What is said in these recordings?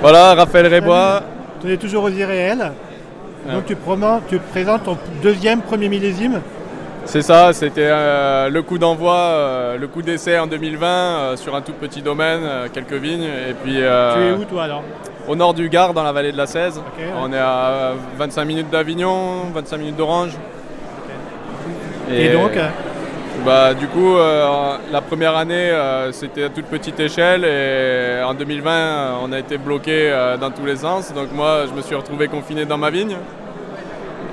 Voilà, Raphaël Rébois. Tu es toujours aux irréels. Donc tu, promens- tu présentes ton deuxième premier millésime. C'est ça, c'était euh, le coup d'envoi, euh, le coup d'essai en 2020 euh, sur un tout petit domaine, quelques vignes. Et puis Tu es où toi alors? au nord du Gard, dans la vallée de la 16. Ok, ouais. On est à 25 minutes d'Avignon, 25 minutes d'Orange. Et, donc bah, Du coup, euh, la première année, euh, c'était à toute petite échelle et en 2020, euh, on a été bloqué euh, dans tous les sens. Donc moi, je me suis retrouvé confiné dans ma vigne.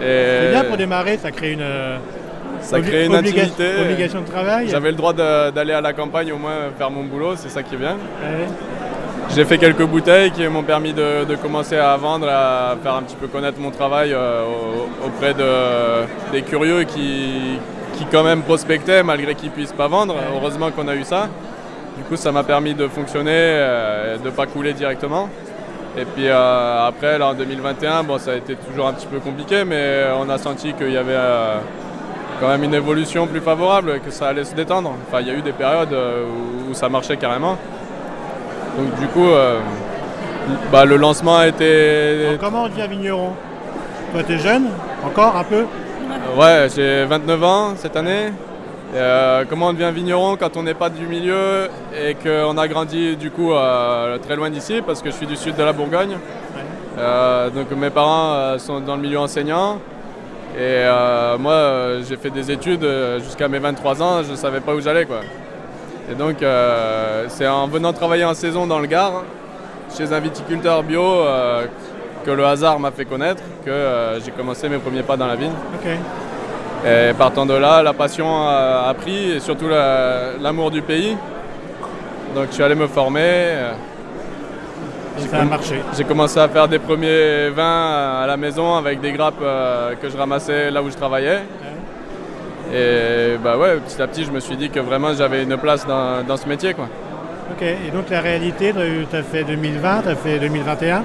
Et c'est bien pour démarrer, ça crée une, ça crée une obliga- intimité. obligation de travail. J'avais le droit d'aller à la campagne au moins faire mon boulot, c'est ça qui est bien. Ouais. J'ai fait quelques bouteilles qui m'ont permis de, commencer à vendre, à faire un petit peu connaître mon travail euh, au- auprès de, des curieux qui, qui quand même prospectaient malgré qu'ils puissent pas vendre. Heureusement qu'on a eu ça. Du coup, ça m'a permis de fonctionner, euh, et de ne pas couler directement. Et puis euh, après, là, en 2021, bon, ça a été toujours un petit peu compliqué, mais on a senti qu'il y avait quand même une évolution plus favorable, que ça allait se détendre. Enfin, il y a eu des périodes où ça marchait carrément. Donc du coup, euh, bah, le lancement a été... Alors, comment on devient vigneron? Toi tu es jeune, encore un peu? Ouais, j'ai 29 ans cette année. Et, euh, comment on devient vigneron quand on n'est pas du milieu et qu'on a grandi du coup euh, très loin d'ici parce que je suis du sud de la Bourgogne. Euh, donc mes parents euh, sont dans le milieu enseignant. Et euh, moi euh, j'ai fait des études euh, jusqu'à mes 23 ans, je ne savais pas où j'allais quoi. Et donc euh, c'est en venant travailler en saison dans le Gard, chez un viticulteur bio, euh, que le hasard m'a fait connaître, que euh, j'ai commencé mes premiers pas dans la vigne. Et partant de là, la passion a, a pris et surtout la- l'amour du pays. Donc je suis allé me former. Et ça a marché. J'ai commencé à faire des premiers vins à la maison avec des grappes euh, que je ramassais là où je travaillais. Et bah ouais, petit à petit, je me suis dit que vraiment j'avais une place dans, dans ce métier. Quoi. Ok. Et donc la réalité, tu as fait 2020, tu as fait 2021.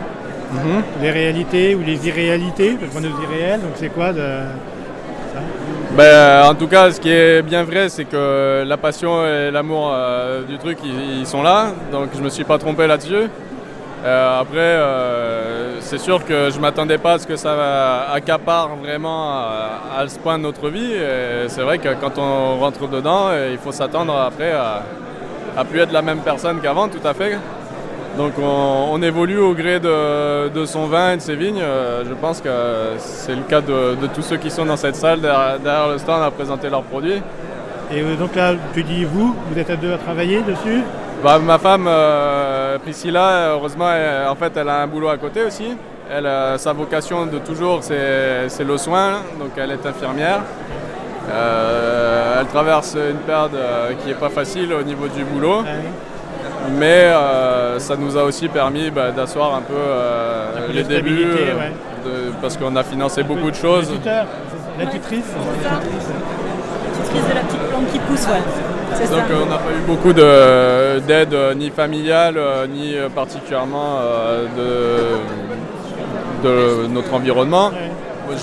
Mhm. Les réalités ou les irréalités, parce qu'on est aux irréels, donc c'est quoi de... Ben, euh, en tout cas, ce qui est bien vrai, c'est que la passion et l'amour euh, du truc, ils, ils sont là. Donc je me suis pas trompé là-dessus. Euh, après, euh, c'est sûr que je m'attendais pas à ce que ça accapare vraiment à, à ce point de notre vie. C'est vrai que quand on rentre dedans, euh, il faut s'attendre après à, à plus être la même personne qu'avant, tout à fait. Donc on, évolue au gré de, son vin et de ses vignes. Euh, je pense que c'est le cas de, tous ceux qui sont dans cette salle derrière, derrière le stand à présenter leurs produits. Et euh, donc là, tu dis vous, vous êtes à deux à travailler dessus? Bah, ma femme euh, Priscilla, heureusement, elle- en fait, elle a un boulot à côté aussi. Elle, euh, sa vocation de toujours, c'est c'est le soin. Donc elle est infirmière. Euh, elle traverse une période euh, qui n'est pas facile au niveau du boulot. Mais euh, ça nous a aussi permis bah, d'asseoir un peu euh, Un peu les de débuts, stabilité, ouais. de- parce qu'on a financé beaucoup de choses. La tuteur, la tutrice De la petite plante qui pousse, ouais. Ça. Donc euh, on n'a pas eu beaucoup de- d'aide euh, ni familiale euh, ni euh, particulièrement euh, de, de notre environnement.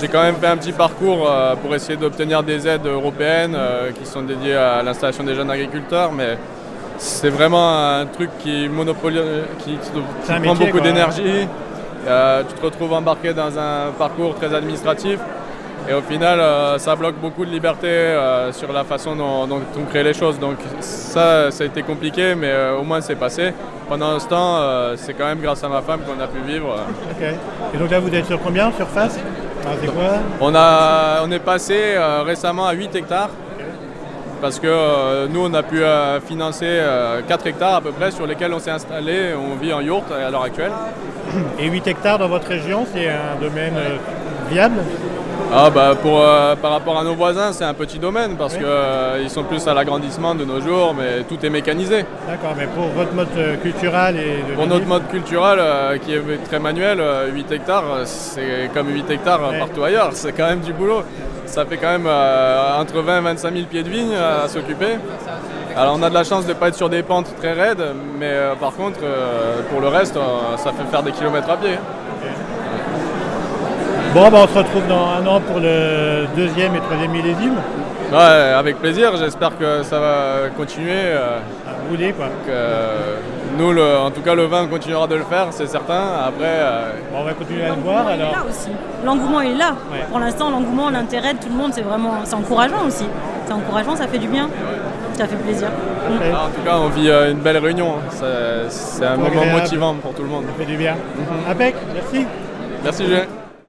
J'ai quand même fait un petit parcours euh, pour essayer d'obtenir des aides européennes euh, qui sont dédiées à l'installation des jeunes agriculteurs, mais c'est vraiment un truc qui monopolise, qui, prend métier, beaucoup d'énergie. Euh, tu te retrouves embarqué dans un parcours très administratif. Et au final, euh, ça bloque beaucoup de liberté euh, sur la façon dont, dont on crée les choses. Donc ça, ça a été compliqué, mais euh, au moins c'est passé. Pendant ce temps, c'est quand même grâce à ma femme qu'on a pu vivre. Et donc là, vous êtes sur combien Surface? Ah, quoi? On, a, on est passé récemment à 8 hectares. Parce que nous, on a pu financer euh, 4 hectares à peu près sur lesquels on s'est installé. On vit en yourte à l'heure actuelle. Et 8 hectares dans votre région, c'est un domaine viable Ah bah pour, euh, par rapport à nos voisins, c'est un petit domaine parce qu'ils sont plus à l'agrandissement de nos jours, mais tout est mécanisé. D'accord, mais pour votre mode euh, culturel et de Pour notre mode culturel euh, qui est très manuel, euh, 8 hectares, euh, c'est comme 8 hectares euh, partout ailleurs, c'est quand même du boulot. Ça fait quand même euh, entre 20 et 25 000 pieds de vigne euh, à s'occuper. Alors on a de la chance de ne pas être sur des pentes très raides, mais euh, par contre, euh, pour le reste, euh, ça fait faire des kilomètres à pied. Bon, bah, on se retrouve dans un an pour le deuxième et troisième millésime. Ouais, avec plaisir, j'espère que ça va continuer. euh, À rouler, quoi. que nous, le- en tout cas, le vin continuera de le faire, c'est certain. Après, euh, Bon, on va continuer à le voir est alors. là aussi. L'engouement est là. Ouais. Pour l'instant, l'engouement, l'intérêt de tout le monde, c'est vraiment, c'est encourageant aussi. C'est encourageant, ça fait du bien. Ça fait plaisir. Mm. Ouais, en tout cas, on vit euh, une belle réunion. C'est c'est un moment Agréable. motivant pour tout le monde. Ça fait du bien. Impec, merci. Merci, Julien.